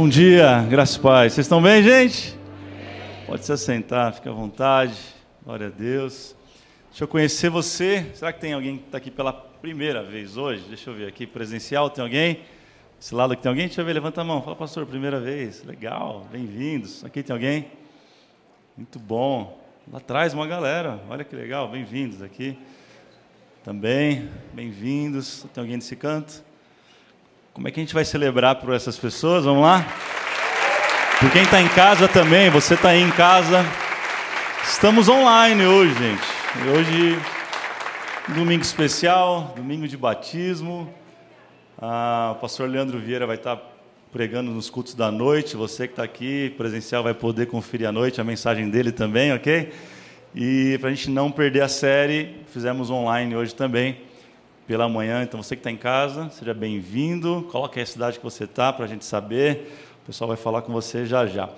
Bom dia, graças e paz. Vocês estão bem, gente? Pode se assentar, fica à vontade. Glória a Deus. Deixa eu conhecer você. Será que tem alguém que está aqui pela primeira vez hoje? Deixa eu ver aqui, presencial, tem alguém? Esse lado aqui tem alguém? Deixa eu ver, levanta a mão. Fala, pastor, primeira vez. Legal, bem-vindos. Aqui tem alguém? Muito bom. Lá atrás uma galera. Olha que legal, bem-vindos aqui. Também, bem-vindos. Tem alguém nesse canto? Como é que a gente vai celebrar por essas pessoas? Vamos lá? Por quem está em casa também, você está aí em casa. Estamos online hoje, gente. Hoje, domingo especial, domingo de batismo. Ah, o pastor Leandro Vieira vai estar pregando nos cultos da noite. Você que está aqui presencial vai poder conferir à noite a mensagem dele também, ok? E para a gente não perder a série, fizemos online hoje também, pela manhã. Então você que está em casa, seja bem-vindo. Coloque aí a cidade que você está para a gente saber. O pessoal vai falar com você já já.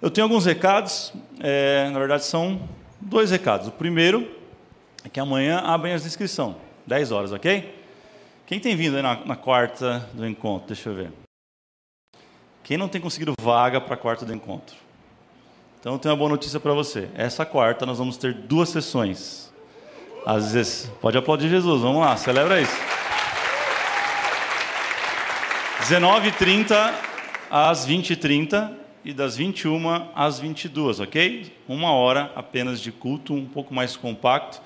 Eu tenho alguns recados, é, na verdade são dois recados. O primeiro é que amanhã abrem as inscrições, 10 horas, ok? Quem tem vindo aí na, na quarta do encontro? Deixa eu ver. Quem não tem conseguido vaga para a quarta do encontro? Então eu tenho uma boa notícia para você. Essa quarta nós vamos ter duas sessões. Às vezes, pode aplaudir Jesus, vamos lá, celebra isso. 19h30 às 20h30 e das 21 às 22, ok? Uma hora apenas de culto, um pouco mais compacto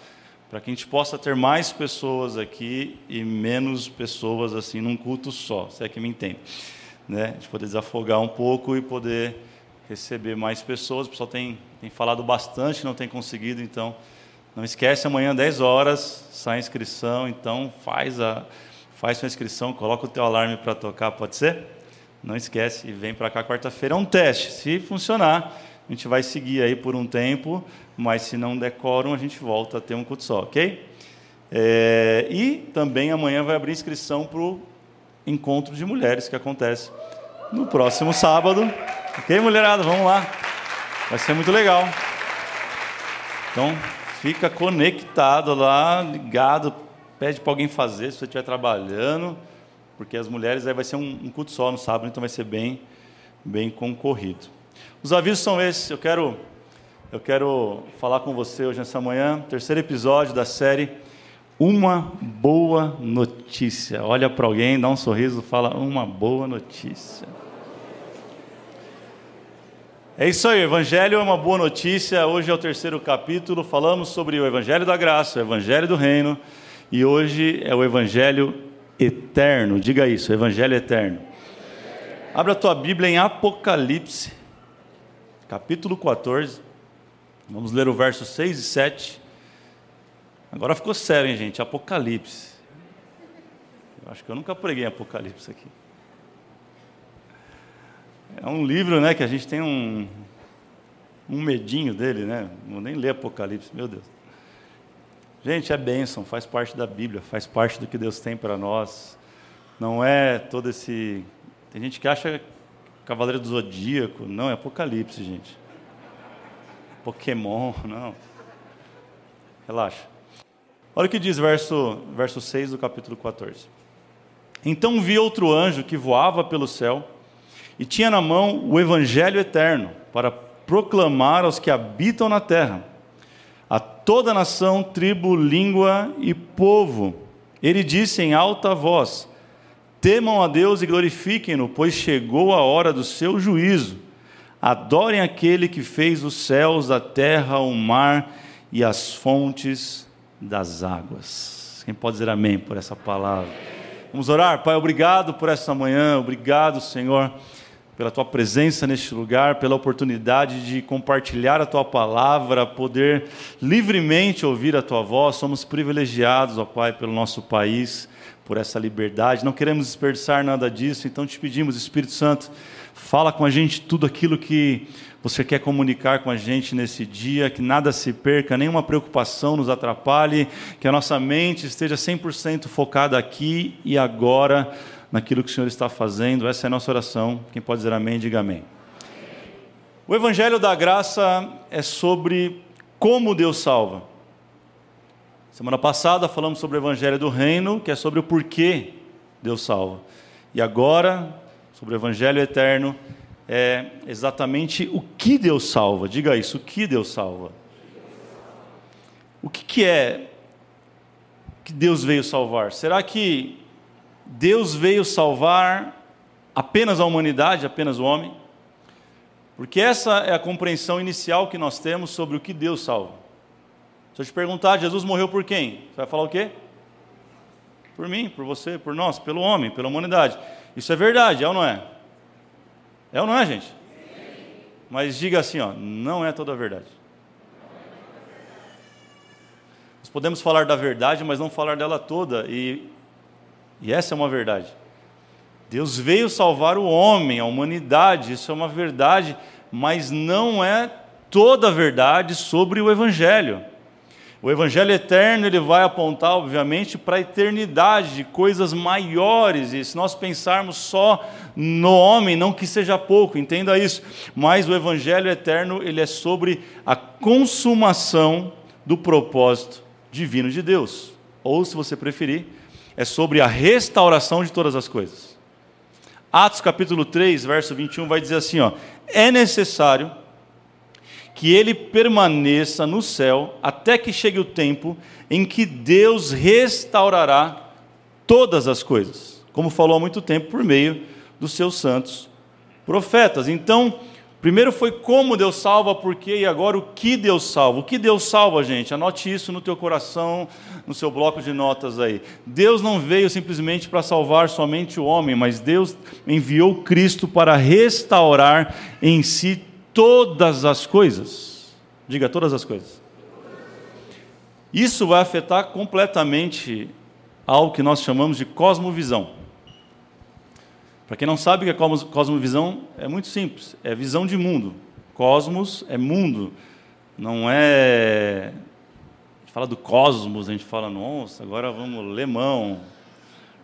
para que a gente possa ter mais pessoas aqui e menos pessoas assim num culto só, se é que me entende. Né? A gente poder desafogar um pouco e poder receber mais pessoas. O pessoal tem, tem falado bastante, não tem conseguido, então não esquece, amanhã 10 horas sai a inscrição, então faz a faz sua inscrição, coloca o teu alarme para tocar, pode ser? Não esquece e vem para cá quarta-feira, é um teste. Se funcionar, a gente vai seguir aí por um tempo, mas se não quórum, a gente volta a ter um culto só, ok? É, e também amanhã vai abrir inscrição para o encontro de mulheres que acontece no próximo sábado. Ok, mulherada? Vamos lá. Vai ser muito legal. Então, fica conectado lá, ligado, pede para alguém fazer se você estiver trabalhando, porque as mulheres aí vai ser um, um culto só no sábado, então vai ser bem, bem concorrido. Os avisos são esses. Eu quero, eu quero falar com você hoje nessa manhã, terceiro episódio da série Uma Boa Notícia. Olha para alguém, dá um sorriso, fala uma boa notícia. É isso aí, o Evangelho é uma boa notícia. Hoje é o terceiro capítulo. Falamos sobre o Evangelho da Graça, o Evangelho do Reino, e hoje é o Evangelho eterno. Diga isso, Evangelho eterno. Abra a tua Bíblia em Apocalipse, capítulo 14. Vamos ler o verso 6 e 7. Agora ficou sério, hein, gente? Apocalipse. Eu acho que eu nunca preguei Apocalipse aqui. É um livro, né, que a gente tem um, um medinho dele, né? Não nem ler Apocalipse, meu Deus. Gente, é bênção, faz parte da Bíblia, faz parte do que Deus tem para nós. Não é todo esse. Tem gente que acha Cavaleiro do Zodíaco. Não, é Apocalipse, gente. Pokémon, não. Relaxa. Olha o que diz verso, verso 6 do capítulo 14. Então vi outro anjo que voava pelo céu e tinha na mão o evangelho eterno para proclamar aos que habitam na terra, a toda nação, tribo, língua e povo. Ele disse em alta voz: Temam a Deus e glorifiquem-no, pois chegou a hora do seu juízo. Adorem aquele que fez os céus, a terra, o mar e as fontes das águas. Quem pode dizer amém por essa palavra? Vamos orar, Pai, obrigado por essa manhã, obrigado, Senhor, pela tua presença neste lugar, pela oportunidade de compartilhar a tua palavra, poder livremente ouvir a tua voz. Somos privilegiados, ó Pai, pelo nosso país por essa liberdade. Não queremos desperdiçar nada disso, então te pedimos, Espírito Santo, fala com a gente tudo aquilo que você quer comunicar com a gente nesse dia, que nada se perca, nenhuma preocupação nos atrapalhe, que a nossa mente esteja 100% focada aqui e agora naquilo que o Senhor está fazendo. Essa é a nossa oração. Quem pode dizer amém, diga amém. O Evangelho da Graça é sobre como Deus salva. Semana passada falamos sobre o Evangelho do Reino, que é sobre o porquê Deus salva. E agora, sobre o Evangelho eterno é exatamente o que Deus salva. Diga isso, o que Deus salva. O que, que é que Deus veio salvar? Será que Deus veio salvar apenas a humanidade, apenas o homem? Porque essa é a compreensão inicial que nós temos sobre o que Deus salva. Se eu te perguntar, Jesus morreu por quem? Você vai falar o quê? Por mim, por você, por nós, pelo homem, pela humanidade. Isso é verdade, é ou não é? É ou não é, gente? Mas diga assim, ó, não é toda a verdade. Nós podemos falar da verdade, mas não falar dela toda, e, e essa é uma verdade. Deus veio salvar o homem, a humanidade, isso é uma verdade, mas não é toda a verdade sobre o Evangelho. O Evangelho eterno ele vai apontar, obviamente, para a eternidade de coisas maiores. E se nós pensarmos só no homem, não que seja pouco, entenda isso. Mas o Evangelho eterno ele é sobre a consumação do propósito divino de Deus. Ou, se você preferir, é sobre a restauração de todas as coisas. Atos capítulo 3, verso 21 vai dizer assim: ó, é necessário que ele permaneça no céu até que chegue o tempo em que Deus restaurará todas as coisas, como falou há muito tempo por meio dos seus santos profetas. Então, primeiro foi como Deus salva, por quê, e agora o que Deus salva. O que Deus salva, gente? Anote isso no teu coração, no seu bloco de notas aí. Deus não veio simplesmente para salvar somente o homem, mas Deus enviou Cristo para restaurar em si todas as coisas. Diga todas as coisas. Isso vai afetar completamente algo que nós chamamos de cosmovisão. Para quem não sabe o que é cosmovisão, é muito simples, é visão de mundo. Cosmos é mundo, não é. A gente fala do cosmos, a gente fala, nossa, agora vamos lemão,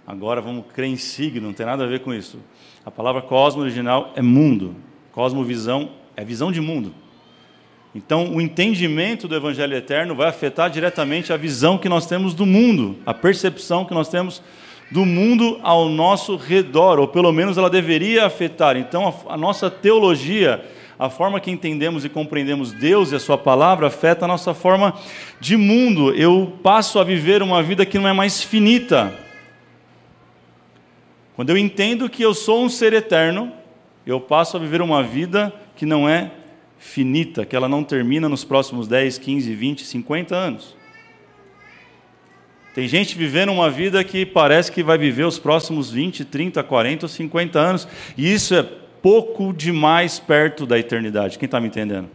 agora vamos crer em signo, não tem nada a ver com isso. A palavra cosmo original é mundo, cosmovisão é visão de mundo. Então, o entendimento do Evangelho eterno vai afetar diretamente a visão que nós temos do mundo, a percepção que nós temos do mundo ao nosso redor, ou pelo menos ela deveria afetar. Então, a, a nossa teologia, a forma que entendemos e compreendemos Deus e a Sua palavra, afeta a nossa forma de mundo. Eu passo a viver uma vida que não é mais finita. Quando eu entendo que eu sou um ser eterno, eu passo a viver uma vida que não é finita, que ela não termina nos próximos 10, 15, 20, 50 anos. Tem gente vivendo uma vida que parece que vai viver os próximos 20, 30, 40 ou 50 anos, e isso é pouco demais perto da eternidade. Quem está me entendendo?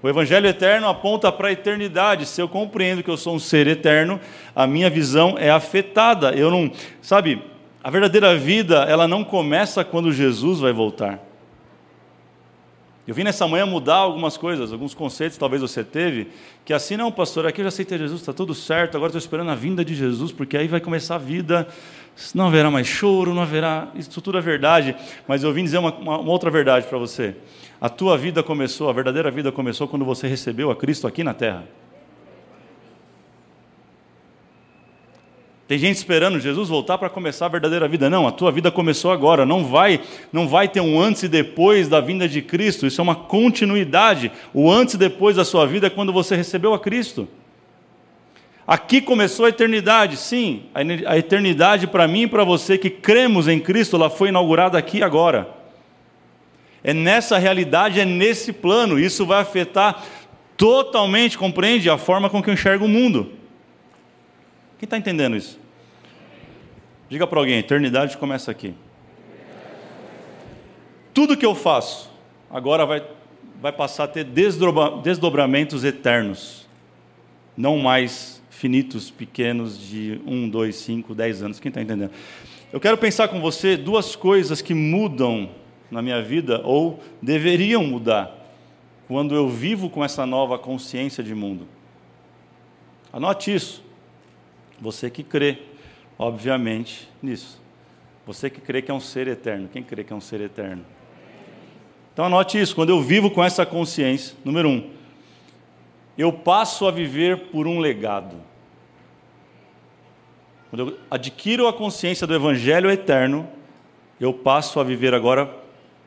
O Evangelho eterno aponta para a eternidade. Se eu compreendo que eu sou um ser eterno, a minha visão é afetada. Eu não, sabe, a verdadeira vida, ela não começa quando Jesus vai voltar. Eu vim nessa manhã mudar algumas coisas, alguns conceitos talvez você teve, que assim, não, pastor, aqui eu já aceitei Jesus, está tudo certo, agora estou esperando a vinda de Jesus, porque aí vai começar a vida, não haverá mais choro, não haverá, isso tudo é verdade, mas eu vim dizer uma, uma, uma outra verdade para você. A tua vida começou, a verdadeira vida começou quando você recebeu a Cristo aqui na terra. Tem gente esperando Jesus voltar para começar a verdadeira vida. Não, a tua vida começou agora. Não vai, não vai ter um antes e depois da vinda de Cristo. Isso é uma continuidade. O antes e depois da sua vida é quando você recebeu a Cristo. Aqui começou a eternidade, sim. A eternidade para mim e para você que cremos em Cristo, ela foi inaugurada aqui agora. É nessa realidade, é nesse plano. Isso vai afetar totalmente, compreende, a forma com que eu enxergo o mundo. Quem está entendendo isso? Diga para alguém: eternidade começa aqui. Tudo que eu faço agora vai, vai passar a ter desdobramentos eternos, não mais finitos, pequenos, de um, dois, cinco, dez anos. Quem está entendendo? Eu quero pensar com você duas coisas que mudam na minha vida, ou deveriam mudar, quando eu vivo com essa nova consciência de mundo. Anote isso. Você que crê, obviamente, nisso. Você que crê que é um ser eterno. Quem crê que é um ser eterno? Então anote isso. Quando eu vivo com essa consciência, número um, eu passo a viver por um legado. Quando eu adquiro a consciência do Evangelho eterno, eu passo a viver agora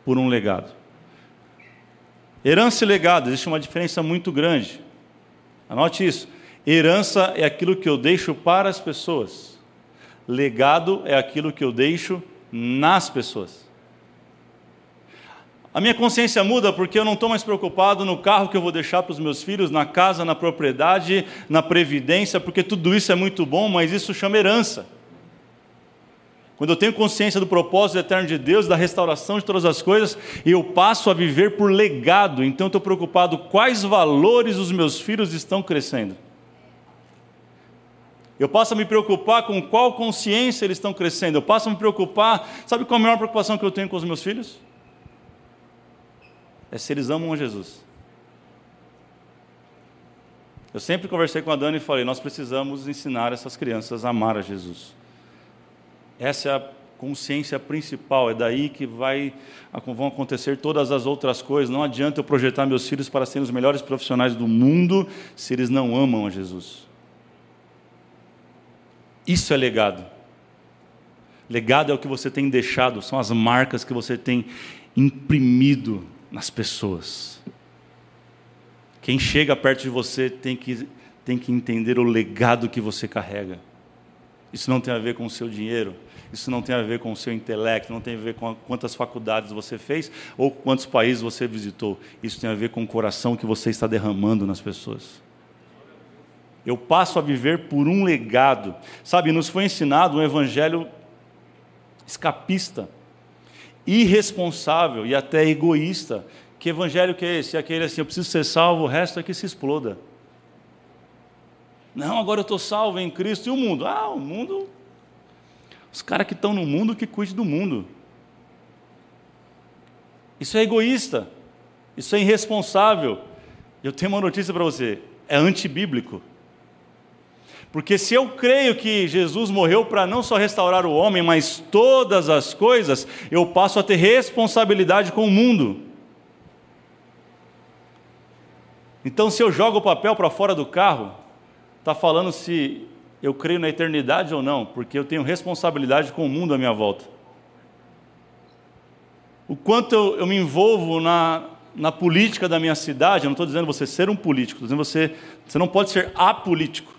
por um legado. Herança e legado, existe uma diferença muito grande. Anote isso. Herança é aquilo que eu deixo para as pessoas. Legado é aquilo que eu deixo nas pessoas. A minha consciência muda porque eu não estou mais preocupado no carro que eu vou deixar para os meus filhos, na casa, na propriedade, na previdência, porque tudo isso é muito bom, mas isso chama herança. Quando eu tenho consciência do propósito eterno de Deus, da restauração de todas as coisas, eu passo a viver por legado. Então estou preocupado quais valores os meus filhos estão crescendo. Eu passo a me preocupar com qual consciência eles estão crescendo. Eu passo a me preocupar. Sabe qual é a maior preocupação que eu tenho com os meus filhos? É se eles amam a Jesus. Eu sempre conversei com a Dani e falei: nós precisamos ensinar essas crianças a amar a Jesus. Essa é a consciência principal, é daí que vai, vão acontecer todas as outras coisas. Não adianta eu projetar meus filhos para serem os melhores profissionais do mundo se eles não amam a Jesus. Isso é legado. Legado é o que você tem deixado, são as marcas que você tem imprimido nas pessoas. Quem chega perto de você tem que, tem que entender o legado que você carrega. Isso não tem a ver com o seu dinheiro, isso não tem a ver com o seu intelecto, não tem a ver com quantas faculdades você fez ou quantos países você visitou. Isso tem a ver com o coração que você está derramando nas pessoas. Eu passo a viver por um legado. Sabe, nos foi ensinado um evangelho escapista, irresponsável e até egoísta. Que evangelho que é esse? Aquele assim, eu preciso ser salvo, o resto é que se exploda. Não, agora eu estou salvo em Cristo. E o mundo? Ah, o mundo. Os caras que estão no mundo que cuide do mundo. Isso é egoísta. Isso é irresponsável. Eu tenho uma notícia para você: é antibíblico. Porque se eu creio que Jesus morreu para não só restaurar o homem, mas todas as coisas, eu passo a ter responsabilidade com o mundo. Então, se eu jogo o papel para fora do carro, está falando se eu creio na eternidade ou não, porque eu tenho responsabilidade com o mundo à minha volta. O quanto eu, eu me envolvo na, na política da minha cidade, eu não estou dizendo você ser um político, estou dizendo você, você não pode ser apolítico.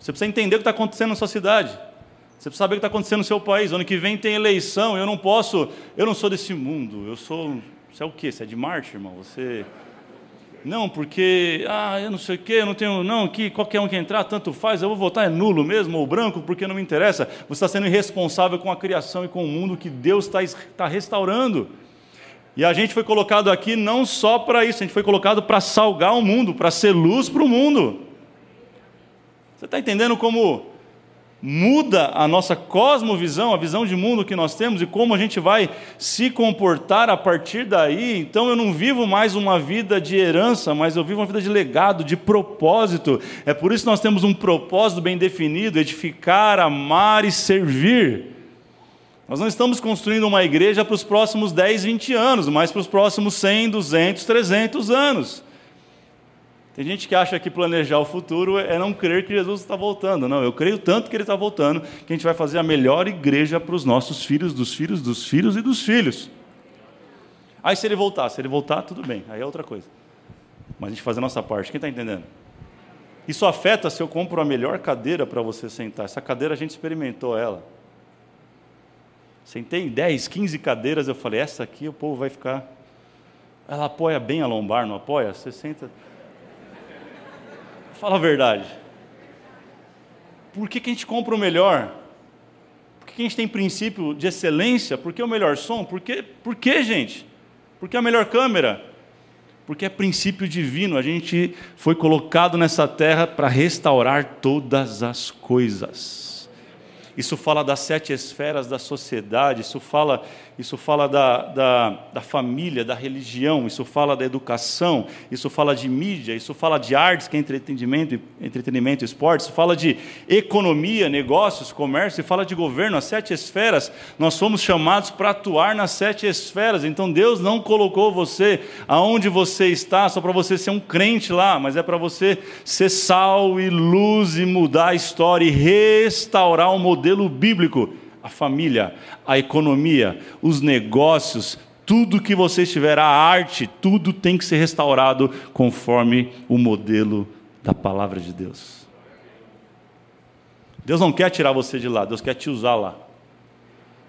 Você precisa entender o que está acontecendo na sua cidade. Você precisa saber o que está acontecendo no seu país. Ano que vem tem eleição. Eu não posso. Eu não sou desse mundo. Eu sou. Você é o quê? Você é de Marte, irmão? Você. Não, porque. Ah, eu não sei o quê. Eu não tenho. Não, que qualquer um que entrar, tanto faz. Eu vou votar é nulo mesmo ou branco, porque não me interessa. Você está sendo irresponsável com a criação e com o mundo que Deus está, está restaurando. E a gente foi colocado aqui não só para isso, a gente foi colocado para salgar o mundo, para ser luz para o mundo. Você está entendendo como muda a nossa cosmovisão, a visão de mundo que nós temos e como a gente vai se comportar a partir daí? Então eu não vivo mais uma vida de herança, mas eu vivo uma vida de legado, de propósito. É por isso que nós temos um propósito bem definido: edificar, amar e servir. Nós não estamos construindo uma igreja para os próximos 10, 20 anos, mas para os próximos 100, 200, 300 anos. Tem gente que acha que planejar o futuro é não crer que Jesus está voltando. Não, eu creio tanto que ele está voltando que a gente vai fazer a melhor igreja para os nossos filhos, dos filhos, dos filhos e dos filhos. Aí se ele voltar, se ele voltar, tudo bem, aí é outra coisa. Mas a gente fazer a nossa parte, quem está entendendo? Isso afeta se eu compro a melhor cadeira para você sentar. Essa cadeira a gente experimentou ela. Sentei em 10, 15 cadeiras, eu falei, essa aqui o povo vai ficar. Ela apoia bem a lombar, não apoia? Você senta. Fala a verdade. Por que, que a gente compra o melhor? Por que, que a gente tem princípio de excelência? Por que o melhor som? Por que, por que gente? Por que a melhor câmera? Porque é princípio divino. A gente foi colocado nessa terra para restaurar todas as coisas. Isso fala das sete esferas da sociedade, isso fala isso fala da, da, da, família, da religião, isso fala da educação, isso fala de mídia, isso fala de artes, que é entretenimento, entretenimento e esporte, isso fala de economia, negócios, comércio, e fala de governo, as sete esferas. Nós somos chamados para atuar nas sete esferas. Então Deus não colocou você aonde você está só para você ser um crente lá, mas é para você ser sal e luz e mudar a história e restaurar o modelo bíblico a família, a economia, os negócios, tudo que você estiver, a arte, tudo tem que ser restaurado conforme o modelo da palavra de Deus. Deus não quer tirar você de lá, Deus quer te usar lá.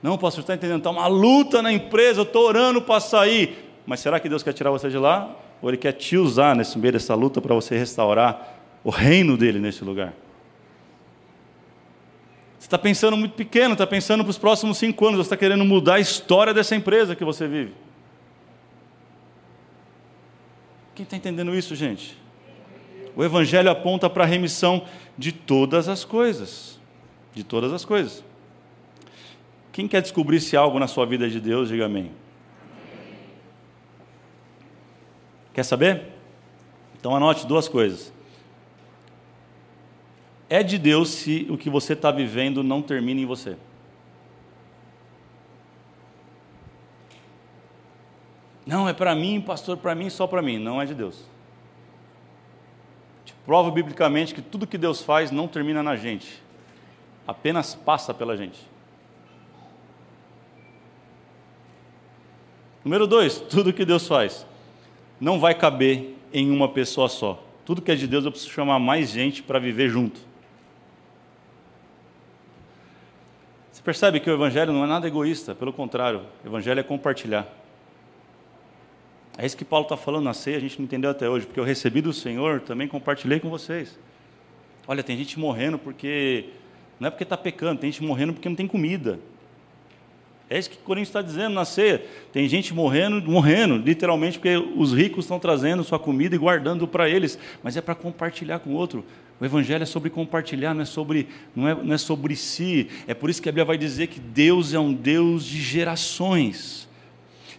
Não, pastor, está entendendo? Está uma luta na empresa, eu estou orando para sair. Mas será que Deus quer tirar você de lá? Ou Ele quer te usar nesse meio dessa luta para você restaurar o reino dele nesse lugar? Está pensando muito pequeno, está pensando para os próximos cinco anos, você está querendo mudar a história dessa empresa que você vive. Quem está entendendo isso, gente? O Evangelho aponta para a remissão de todas as coisas. De todas as coisas. Quem quer descobrir se algo na sua vida é de Deus, diga amém. Quer saber? Então anote duas coisas. É de Deus se o que você está vivendo não termina em você. Não, é para mim, pastor, para mim, só para mim. Não é de Deus. Te provo biblicamente que tudo que Deus faz não termina na gente, apenas passa pela gente. Número dois, tudo que Deus faz não vai caber em uma pessoa só. Tudo que é de Deus eu preciso chamar mais gente para viver junto. Você percebe que o Evangelho não é nada egoísta, pelo contrário, o Evangelho é compartilhar. É isso que Paulo está falando na ceia, a gente não entendeu até hoje, porque eu recebi do Senhor, também compartilhei com vocês. Olha, tem gente morrendo porque. Não é porque está pecando, tem gente morrendo porque não tem comida. É isso que o Coríntios está dizendo na ceia. Tem gente morrendo, morrendo, literalmente, porque os ricos estão trazendo sua comida e guardando para eles, mas é para compartilhar com o outro. O Evangelho é sobre compartilhar, não é sobre, não é, não é sobre si. É por isso que a Bíblia vai dizer que Deus é um Deus de gerações.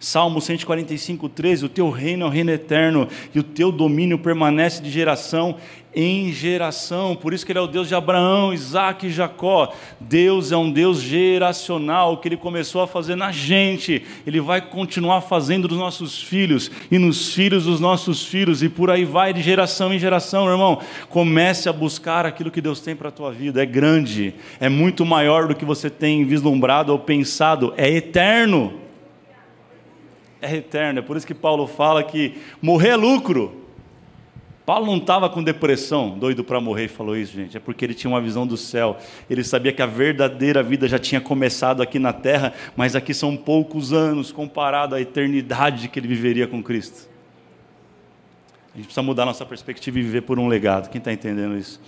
Salmo 145, 13: O teu reino é o reino eterno, e o teu domínio permanece de geração em geração. Por isso que ele é o Deus de Abraão, Isaac e Jacó. Deus é um Deus geracional, que ele começou a fazer na gente, ele vai continuar fazendo dos nossos filhos e nos filhos dos nossos filhos, e por aí vai de geração em geração, irmão. Comece a buscar aquilo que Deus tem para a tua vida. É grande, é muito maior do que você tem vislumbrado ou pensado, é eterno é eterno. É por isso que Paulo fala que morrer é lucro. Paulo não estava com depressão, doido para morrer, falou isso, gente. É porque ele tinha uma visão do céu. Ele sabia que a verdadeira vida já tinha começado aqui na terra, mas aqui são poucos anos comparado à eternidade que ele viveria com Cristo. A gente precisa mudar nossa perspectiva e viver por um legado. Quem está entendendo isso?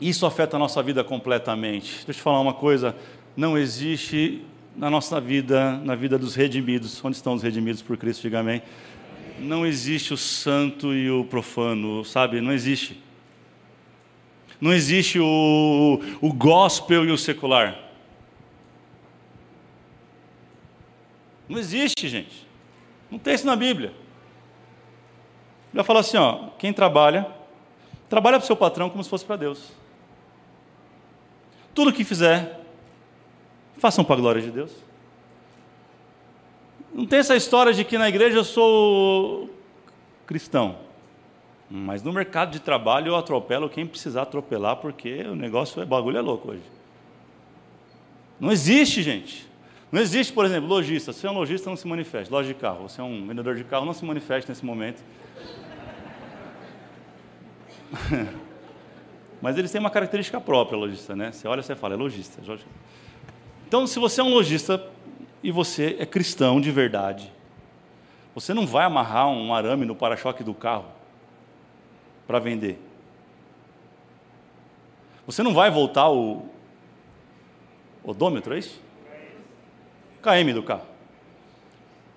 Isso afeta a nossa vida completamente. Deixa eu te falar uma coisa: não existe na nossa vida, na vida dos redimidos. Onde estão os redimidos por Cristo? Diga amém. Não existe o santo e o profano, sabe? Não existe. Não existe o, o gospel e o secular. Não existe, gente. Não tem isso na Bíblia. A Bíblia fala assim: ó, quem trabalha, trabalha para o seu patrão como se fosse para Deus. Tudo que fizer, Façam para a glória de Deus. Não tem essa história de que na igreja eu sou cristão. Mas no mercado de trabalho eu atropelo quem precisar atropelar, porque o negócio é bagulho é louco hoje. Não existe, gente. Não existe, por exemplo, lojista. Se é um lojista, não se manifeste. Loja de carro. Você é um vendedor de carro, não se manifeste nesse momento. Mas eles têm uma característica própria, lojista, né? Você olha e você fala, é lojista. Então, se você é um lojista e você é cristão de verdade, você não vai amarrar um arame no para-choque do carro para vender. Você não vai voltar o odômetro, é isso? KM do carro.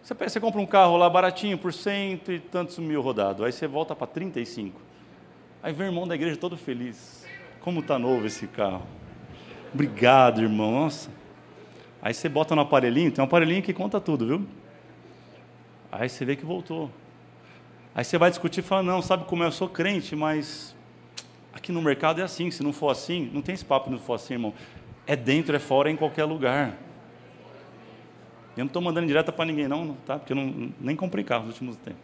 Você, você compra um carro lá baratinho por cento e tantos mil rodado, aí você volta para 35. Aí vem o irmão da igreja todo feliz. Como está novo esse carro. Obrigado, irmão. Nossa. Aí você bota no aparelhinho, tem um aparelhinho que conta tudo, viu? Aí você vê que voltou. Aí você vai discutir e fala, não, sabe como eu sou crente, mas aqui no mercado é assim, se não for assim, não tem esse papo não for assim, irmão. É dentro, é fora, é em qualquer lugar. Eu não estou mandando direta para ninguém, não, tá? Porque eu não, nem comprei carro nos últimos tempos.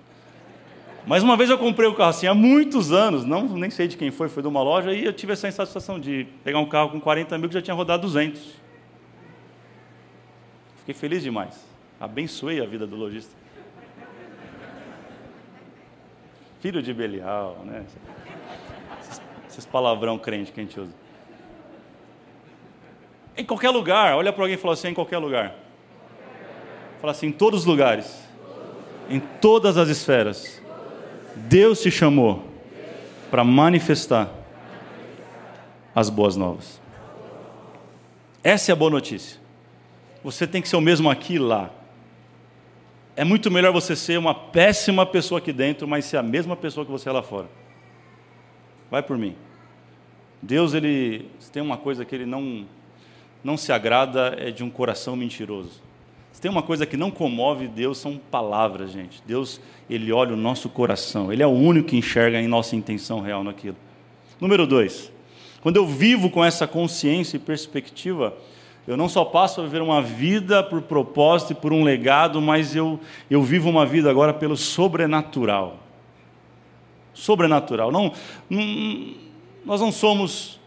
Mas uma vez eu comprei o um carro assim, há muitos anos, não, nem sei de quem foi, foi de uma loja, e eu tive essa sensação de pegar um carro com 40 mil que já tinha rodado 200. Fiquei feliz demais. Abençoei a vida do lojista. Filho de Belial, né? Esses, palavrão crente que a gente usa. Em qualquer lugar, olha para alguém e fala assim: em qualquer lugar. Fala assim: em todos os lugares, em todas as esferas, Deus te chamou para manifestar as boas novas. Essa é a boa notícia. Você tem que ser o mesmo aqui e lá. É muito melhor você ser uma péssima pessoa aqui dentro, mas ser a mesma pessoa que você é lá fora. Vai por mim. Deus, ele tem uma coisa que ele não, não se agrada, é de um coração mentiroso. Se tem uma coisa que não comove Deus, são palavras, gente. Deus, ele olha o nosso coração. Ele é o único que enxerga em nossa intenção real naquilo. Número dois, quando eu vivo com essa consciência e perspectiva, eu não só passo a viver uma vida por propósito e por um legado, mas eu, eu vivo uma vida agora pelo sobrenatural. Sobrenatural. Não, não, nós não somos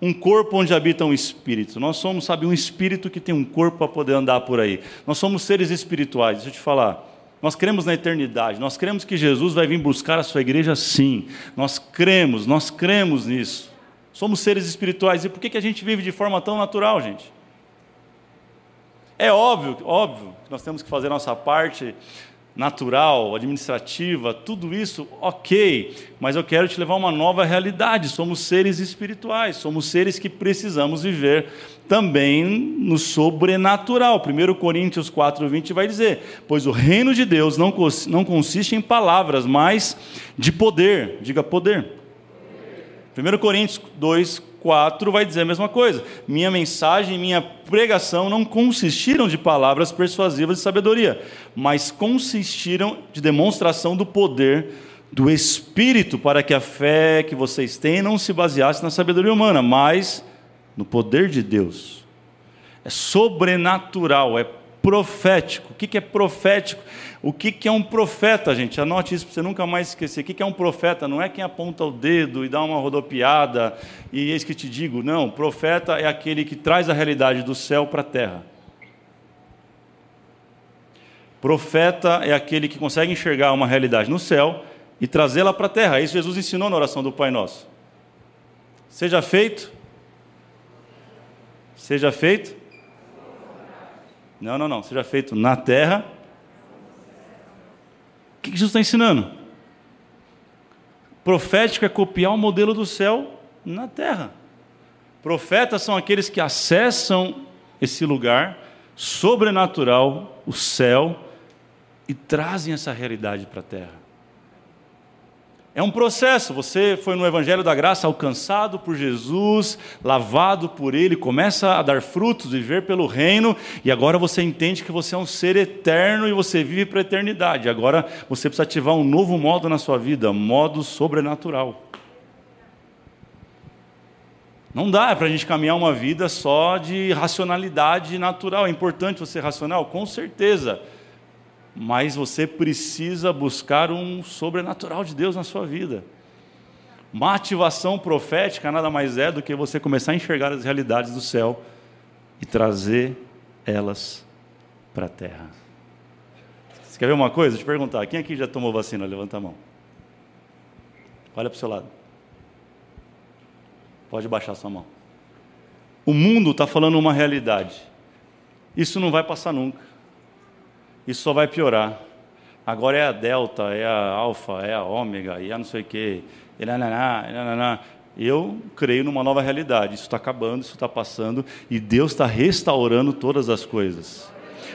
um corpo onde habita um espírito. Nós somos, sabe, um espírito que tem um corpo para poder andar por aí. Nós somos seres espirituais. Deixa eu te falar. Nós cremos na eternidade, nós cremos que Jesus vai vir buscar a sua igreja sim. Nós cremos, nós cremos nisso. Somos seres espirituais. E por que, que a gente vive de forma tão natural, gente? É óbvio, óbvio, que nós temos que fazer nossa parte natural, administrativa, tudo isso, ok, mas eu quero te levar a uma nova realidade. Somos seres espirituais, somos seres que precisamos viver também no sobrenatural. 1 Coríntios 4, 20 vai dizer: Pois o reino de Deus não, não consiste em palavras, mas de poder. Diga poder. 1 Coríntios 2, 4 vai dizer a mesma coisa. Minha mensagem minha pregação não consistiram de palavras persuasivas de sabedoria, mas consistiram de demonstração do poder do Espírito, para que a fé que vocês têm não se baseasse na sabedoria humana, mas no poder de Deus. É sobrenatural, é profético. O que é profético? O que é um profeta, gente? Anote isso para você nunca mais esquecer. O que é um profeta? Não é quem aponta o dedo e dá uma rodopiada e eis que te digo. Não, profeta é aquele que traz a realidade do céu para a terra. Profeta é aquele que consegue enxergar uma realidade no céu e trazê-la para a terra. Isso Jesus ensinou na oração do Pai Nosso. Seja feito. Seja feito. Não, não, não. Seja feito na terra que Jesus está ensinando? Profético é copiar o modelo do céu na terra. Profetas são aqueles que acessam esse lugar sobrenatural, o céu, e trazem essa realidade para a terra. É um processo. Você foi no Evangelho da Graça alcançado por Jesus, lavado por Ele, começa a dar frutos, viver pelo reino, e agora você entende que você é um ser eterno e você vive para a eternidade. Agora você precisa ativar um novo modo na sua vida, modo sobrenatural. Não dá para a gente caminhar uma vida só de racionalidade natural. É importante você ser racional? Com certeza mas você precisa buscar um sobrenatural de Deus na sua vida. Uma ativação profética nada mais é do que você começar a enxergar as realidades do céu e trazer elas para a terra. Você quer ver uma coisa? Deixa eu te perguntar: quem aqui já tomou vacina? Levanta a mão. Olha para o seu lado. Pode baixar sua mão. O mundo está falando uma realidade. Isso não vai passar nunca isso só vai piorar. Agora é a delta, é a alfa, é a ômega, e a não sei o quê. E nananá, nananá. Eu creio numa nova realidade. Isso está acabando, isso está passando, e Deus está restaurando todas as coisas.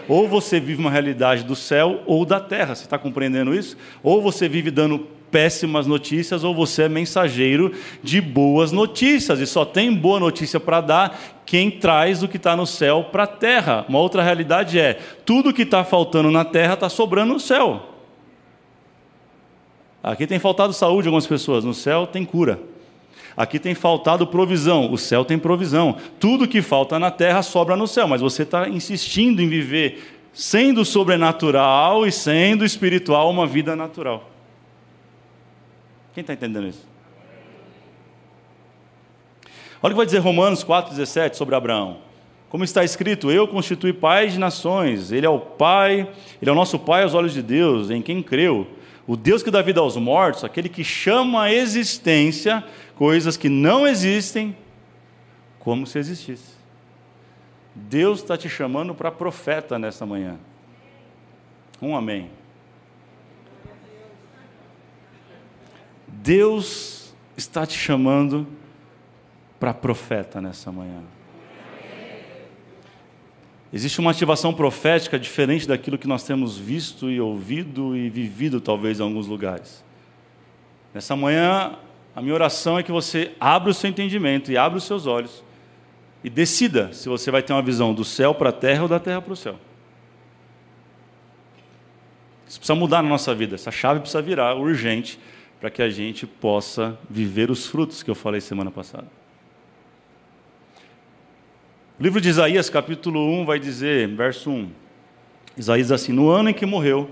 Ou você vive uma realidade do céu ou da terra. Você está compreendendo isso? Ou você vive dando péssimas notícias ou você é mensageiro de boas notícias. E só tem boa notícia para dar quem traz o que está no céu para a terra. Uma outra realidade é: tudo que está faltando na terra está sobrando no céu. Aqui tem faltado saúde algumas pessoas, no céu tem cura. Aqui tem faltado provisão, o céu tem provisão. Tudo que falta na terra sobra no céu, mas você está insistindo em viver sendo sobrenatural e sendo espiritual uma vida natural. Quem está entendendo isso? Olha o que vai dizer Romanos 4,17 sobre Abraão. Como está escrito, eu constituí pai de nações, ele é o pai, ele é o nosso pai aos olhos de Deus, em quem creu. O Deus que dá vida aos mortos, aquele que chama a existência coisas que não existem como se existisse. Deus está te chamando para profeta nesta manhã. Um amém. Deus está te chamando para profeta nessa manhã. Existe uma ativação profética diferente daquilo que nós temos visto e ouvido e vivido, talvez, em alguns lugares. Nessa manhã, a minha oração é que você abra o seu entendimento e abra os seus olhos e decida se você vai ter uma visão do céu para a terra ou da terra para o céu. Isso precisa mudar na nossa vida, essa chave precisa virar urgente para que a gente possa viver os frutos que eu falei semana passada. O livro de Isaías, capítulo 1, vai dizer, verso 1. Isaías assim: No ano em que morreu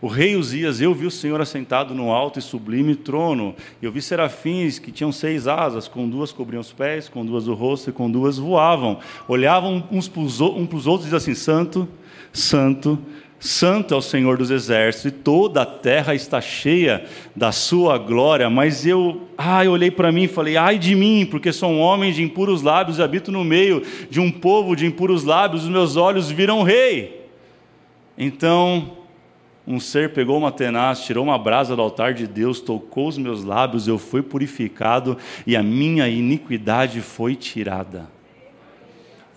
o rei Uzias, eu vi o Senhor assentado no alto e sublime trono. Eu vi serafins que tinham seis asas, com duas cobriam os pés, com duas o rosto e com duas voavam. Olhavam uns para os outros e diziam assim: Santo, Santo, Santo é o Senhor dos exércitos, e toda a terra está cheia da sua glória. Mas eu, ai, olhei para mim e falei: ai de mim, porque sou um homem de impuros lábios e habito no meio de um povo de impuros lábios, os meus olhos viram rei. Então, um ser pegou uma tenaz, tirou uma brasa do altar de Deus, tocou os meus lábios, eu fui purificado e a minha iniquidade foi tirada.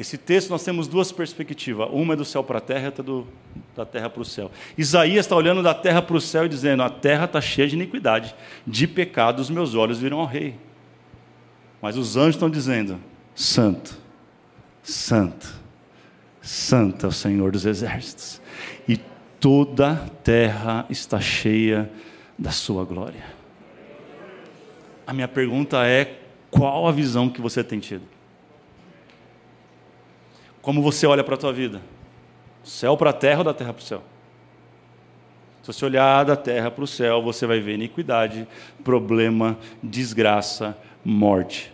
Esse texto nós temos duas perspectivas. Uma é do céu para a terra e outra do, da terra para o céu. Isaías está olhando da terra para o céu e dizendo: A terra está cheia de iniquidade, de pecado, os meus olhos viram ao rei. Mas os anjos estão dizendo: Santo, Santo, Santo é o Senhor dos exércitos. E toda a terra está cheia da sua glória. A minha pergunta é: qual a visão que você tem tido? Como você olha para a tua vida? Céu para a terra ou da terra para o céu? Se você olhar da terra para o céu, você vai ver iniquidade, problema, desgraça, morte.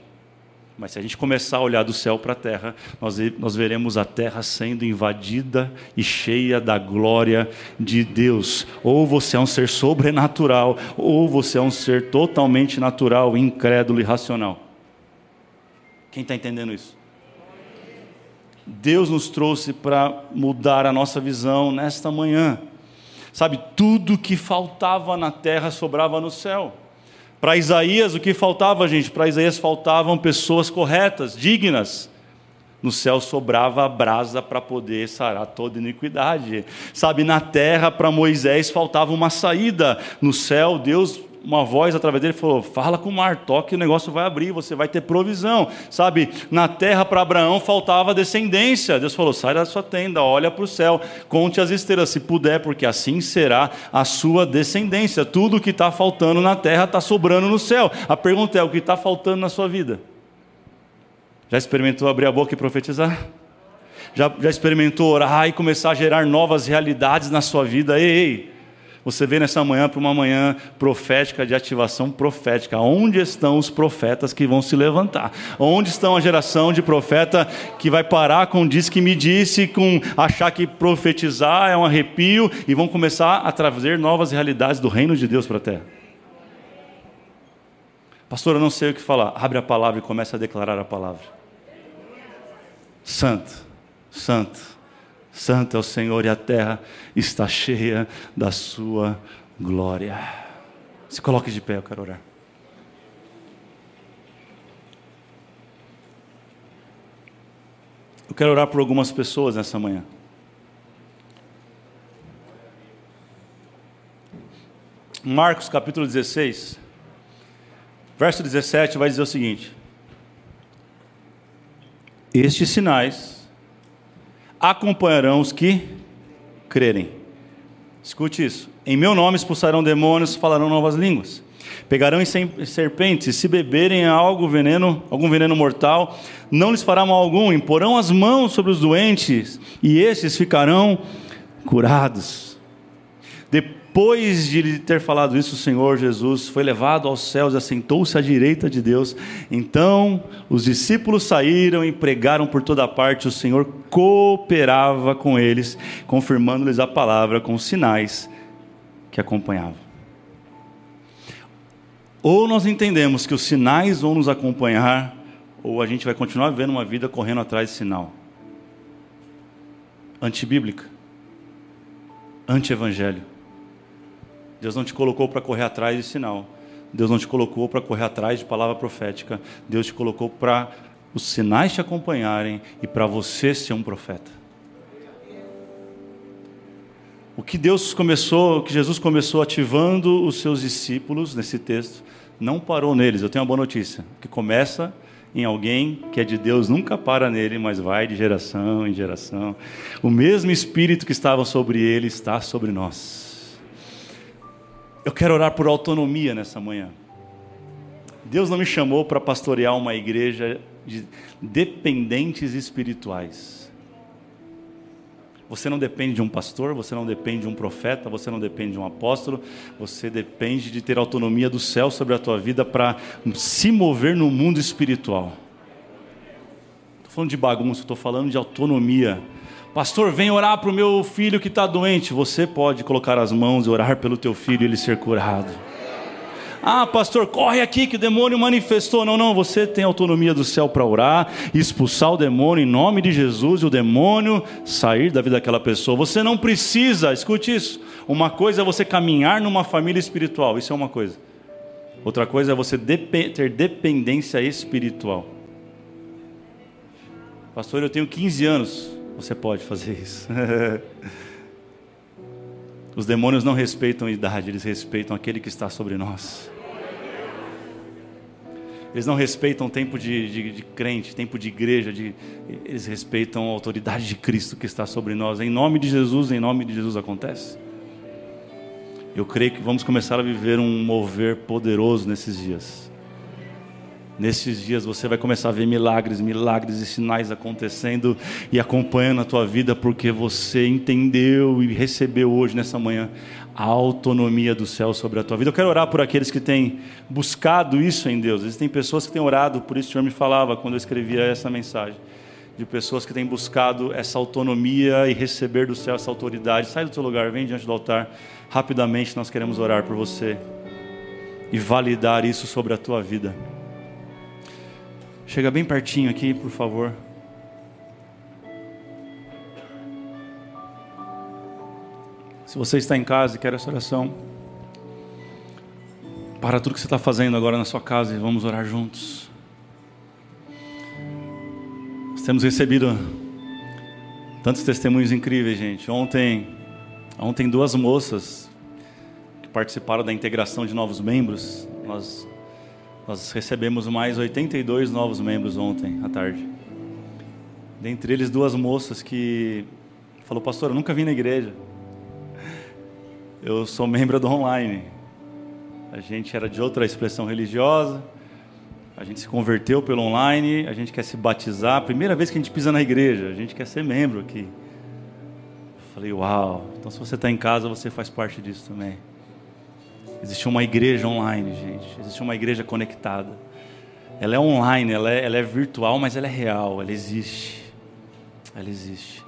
Mas se a gente começar a olhar do céu para a terra, nós, nós veremos a terra sendo invadida e cheia da glória de Deus. Ou você é um ser sobrenatural, ou você é um ser totalmente natural, incrédulo e racional. Quem está entendendo isso? Deus nos trouxe para mudar a nossa visão nesta manhã. Sabe, tudo que faltava na terra sobrava no céu. Para Isaías, o que faltava, gente? Para Isaías faltavam pessoas corretas, dignas. No céu sobrava a brasa para poder sarar toda iniquidade. Sabe, na terra, para Moisés faltava uma saída. No céu, Deus uma voz através dele falou: Fala com o mar, toque, o negócio vai abrir, você vai ter provisão. Sabe, na terra para Abraão faltava descendência. Deus falou: Sai da sua tenda, olha para o céu, conte as estrelas, se puder, porque assim será a sua descendência. Tudo que está faltando na terra está sobrando no céu. A pergunta é: o que está faltando na sua vida? Já experimentou abrir a boca e profetizar? Já, já experimentou orar e começar a gerar novas realidades na sua vida? Ei, ei você vê nessa manhã para uma manhã profética de ativação profética. Onde estão os profetas que vão se levantar? Onde estão a geração de profeta que vai parar com diz que me disse, com achar que profetizar é um arrepio e vão começar a trazer novas realidades do reino de Deus para a terra? Pastor, eu não sei o que falar. Abre a palavra e começa a declarar a palavra. Santo, santo Santo é o Senhor e a terra está cheia da sua glória. Se coloque de pé, eu quero orar. Eu quero orar por algumas pessoas nessa manhã. Marcos capítulo 16, verso 17 vai dizer o seguinte: Estes sinais acompanharão os que crerem. Escute isso. Em meu nome expulsarão demônios, falarão novas línguas. Pegarão em serpentes, se beberem algo veneno, algum veneno mortal, não lhes fará mal algum. Imporão as mãos sobre os doentes, e estes ficarão curados. Depois de ter falado isso, o Senhor Jesus foi levado aos céus e assentou-se à direita de Deus. Então os discípulos saíram e pregaram por toda parte. O Senhor cooperava com eles, confirmando-lhes a palavra com os sinais que acompanhavam. Ou nós entendemos que os sinais vão nos acompanhar, ou a gente vai continuar vivendo uma vida correndo atrás de sinal. Antibíblica. Anti-evangelho. Deus não te colocou para correr atrás de sinal. Deus não te colocou para correr atrás de palavra profética. Deus te colocou para os sinais te acompanharem e para você ser um profeta. O que Deus começou, o que Jesus começou ativando os seus discípulos nesse texto, não parou neles. Eu tenho uma boa notícia, que começa em alguém que é de Deus, nunca para nele, mas vai de geração em geração. O mesmo espírito que estava sobre ele está sobre nós. Eu quero orar por autonomia nessa manhã. Deus não me chamou para pastorear uma igreja de dependentes espirituais. Você não depende de um pastor, você não depende de um profeta, você não depende de um apóstolo, você depende de ter autonomia do céu sobre a tua vida para se mover no mundo espiritual. Estou falando de bagunça, estou falando de autonomia. Pastor, vem orar para o meu filho que está doente. Você pode colocar as mãos e orar pelo teu filho e ele ser curado. Ah, pastor, corre aqui que o demônio manifestou. Não, não, você tem autonomia do céu para orar, expulsar o demônio em nome de Jesus e o demônio sair da vida daquela pessoa. Você não precisa, escute isso. Uma coisa é você caminhar numa família espiritual, isso é uma coisa. Outra coisa é você ter dependência espiritual. Pastor, eu tenho 15 anos. Você pode fazer isso. Os demônios não respeitam idade, eles respeitam aquele que está sobre nós. Eles não respeitam tempo de, de, de crente, tempo de igreja, de, eles respeitam a autoridade de Cristo que está sobre nós. Em nome de Jesus, em nome de Jesus acontece. Eu creio que vamos começar a viver um mover poderoso nesses dias. Nesses dias você vai começar a ver milagres, milagres e sinais acontecendo e acompanhando a tua vida porque você entendeu e recebeu hoje nessa manhã a autonomia do céu sobre a tua vida. Eu quero orar por aqueles que têm buscado isso em Deus. Existem pessoas que têm orado, por isso o Senhor me falava quando eu escrevia essa mensagem, de pessoas que têm buscado essa autonomia e receber do céu essa autoridade. Sai do teu lugar, vem diante do altar. Rapidamente nós queremos orar por você e validar isso sobre a tua vida. Chega bem pertinho aqui, por favor. Se você está em casa e quer essa oração, para tudo que você está fazendo agora na sua casa e vamos orar juntos. Nós temos recebido tantos testemunhos incríveis, gente. Ontem, ontem duas moças que participaram da integração de novos membros, nós, nós recebemos mais 82 novos membros ontem à tarde. Dentre eles duas moças que falou, pastor, eu nunca vim na igreja eu sou membro do online. A gente era de outra expressão religiosa, a gente se converteu pelo online, a gente quer se batizar, primeira vez que a gente pisa na igreja, a gente quer ser membro aqui. Eu falei, uau, então se você está em casa, você faz parte disso também. Existe uma igreja online, gente, existe uma igreja conectada. Ela é online, ela é, ela é virtual, mas ela é real, ela existe. Ela existe.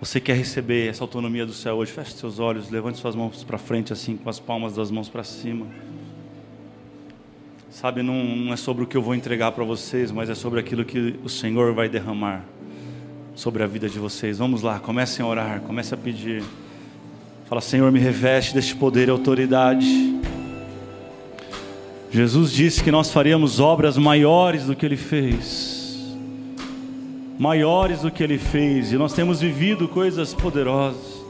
Você quer receber essa autonomia do céu hoje? Feche seus olhos, levante suas mãos para frente, assim, com as palmas das mãos para cima. Sabe, não, não é sobre o que eu vou entregar para vocês, mas é sobre aquilo que o Senhor vai derramar sobre a vida de vocês. Vamos lá, comecem a orar, comecem a pedir. Fala, Senhor, me reveste deste poder e autoridade. Jesus disse que nós faríamos obras maiores do que Ele fez maiores do que ele fez, e nós temos vivido coisas poderosas.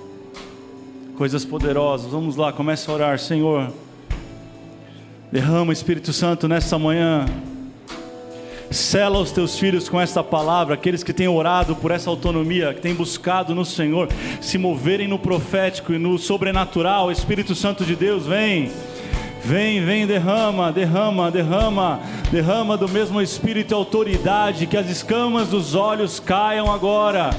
Coisas poderosas. Vamos lá, comece a orar, Senhor. Derrama Espírito Santo nessa manhã. Sela os teus filhos com esta palavra, aqueles que têm orado por essa autonomia, que têm buscado no Senhor, se moverem no profético e no sobrenatural. Espírito Santo de Deus, vem. Vem, vem, derrama, derrama, derrama, derrama do mesmo espírito e autoridade, que as escamas dos olhos caiam agora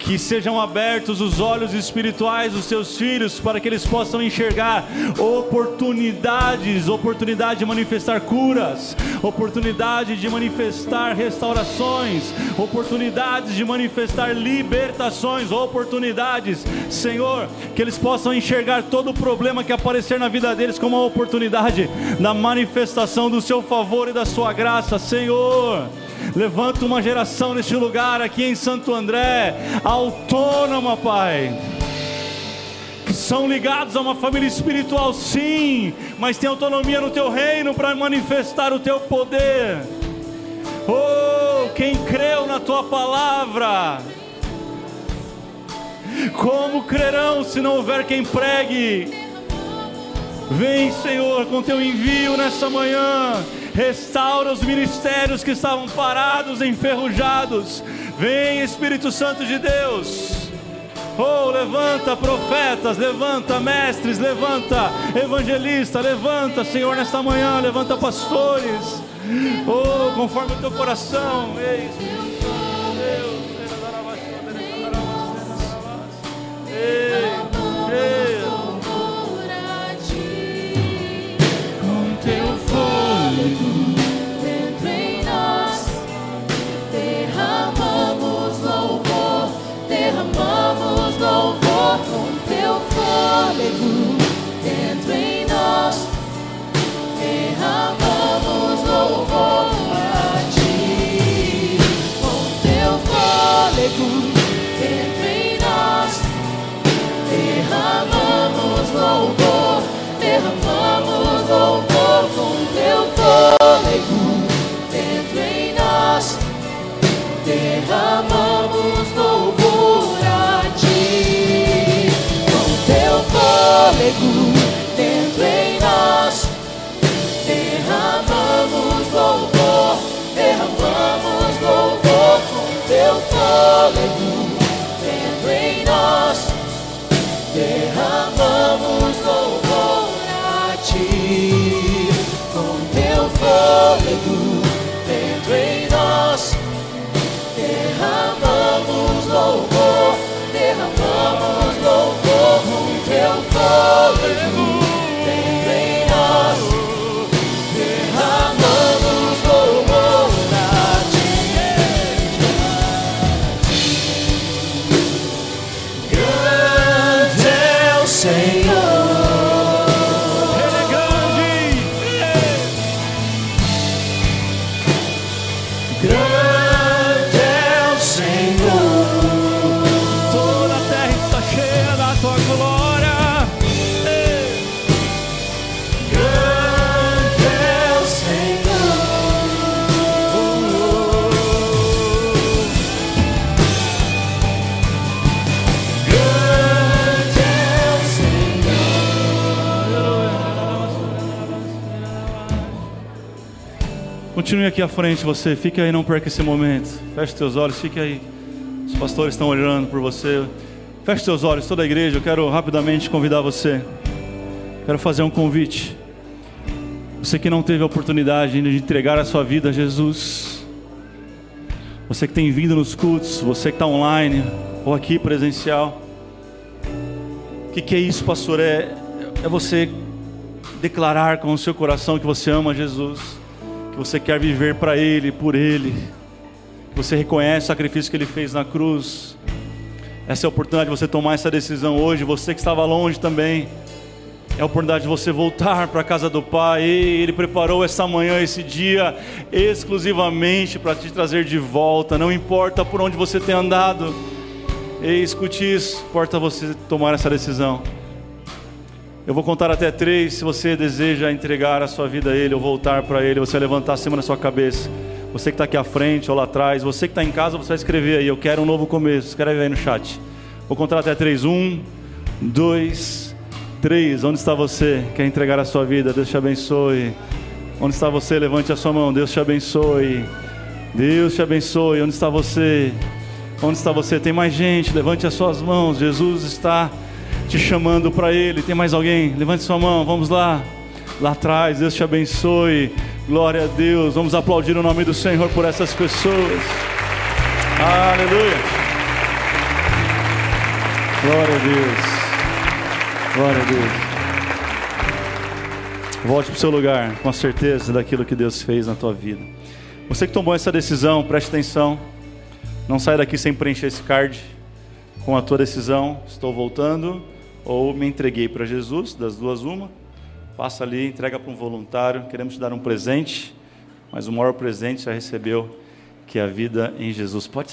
que sejam abertos os olhos espirituais dos seus filhos para que eles possam enxergar oportunidades, oportunidade de manifestar curas, oportunidade de manifestar restaurações, oportunidades de manifestar libertações, oportunidades, Senhor, que eles possam enxergar todo o problema que aparecer na vida deles como uma oportunidade da manifestação do seu favor e da sua graça, Senhor. Levanta uma geração neste lugar aqui em Santo André, autônoma, Pai. Que são ligados a uma família espiritual, sim, mas tem autonomia no teu reino para manifestar o teu poder. Oh, quem creu na tua palavra, como crerão se não houver quem pregue? Vem, Senhor, com teu envio nessa manhã restaura os ministérios que estavam parados, enferrujados. Vem, Espírito Santo de Deus. Oh, levanta profetas, levanta mestres, levanta evangelista, levanta, Senhor, nesta manhã, levanta pastores. Oh, conforme o teu coração, ei, Espírito Santo de Deus. Ei, ei. Dentro em nós. Derramamos louvor com aqui à frente, você. Fique aí, não perca esse momento. Feche seus olhos, fique aí. Os pastores estão olhando por você. Feche seus olhos, toda a igreja. Eu quero rapidamente convidar você. Quero fazer um convite. Você que não teve a oportunidade ainda de entregar a sua vida a Jesus. Você que tem vindo nos cultos, você que está online ou aqui presencial. O que, que é isso, pastor? É, é você declarar com o seu coração que você ama Jesus, que você quer viver para Ele, por Ele, que você reconhece o sacrifício que Ele fez na cruz. Essa é a oportunidade de você tomar essa decisão hoje. Você que estava longe também, é a oportunidade de você voltar para a casa do Pai. Ele preparou essa manhã, esse dia, exclusivamente para te trazer de volta. Não importa por onde você tem andado. Ei, escute isso. Importa você tomar essa decisão. Eu vou contar até três. Se você deseja entregar a sua vida a Ele ou voltar para Ele, você vai levantar acima da sua cabeça. Você que está aqui à frente ou lá atrás, você que está em casa, você vai escrever aí. Eu quero um novo começo. Escreve aí no chat. Vou contar até três. Um, dois, três. Onde está você? Quer entregar a sua vida? Deus te abençoe. Onde está você? Levante a sua mão. Deus te abençoe. Deus te abençoe. Onde está você? Onde está você? Tem mais gente. Levante as suas mãos. Jesus está te chamando para Ele. Tem mais alguém? Levante sua mão. Vamos lá. Lá atrás. Deus te abençoe. Glória a Deus. Vamos aplaudir o nome do Senhor por essas pessoas. Aleluia. Glória a Deus. Glória a Deus. Volte para o seu lugar com a certeza daquilo que Deus fez na tua vida. Você que tomou essa decisão, preste atenção. Não saia daqui sem preencher esse card com a tua decisão. Estou voltando ou me entreguei para Jesus, das duas uma. Passa ali, entrega para um voluntário. Queremos te dar um presente, mas o maior presente já recebeu, que é a vida em Jesus. Pode se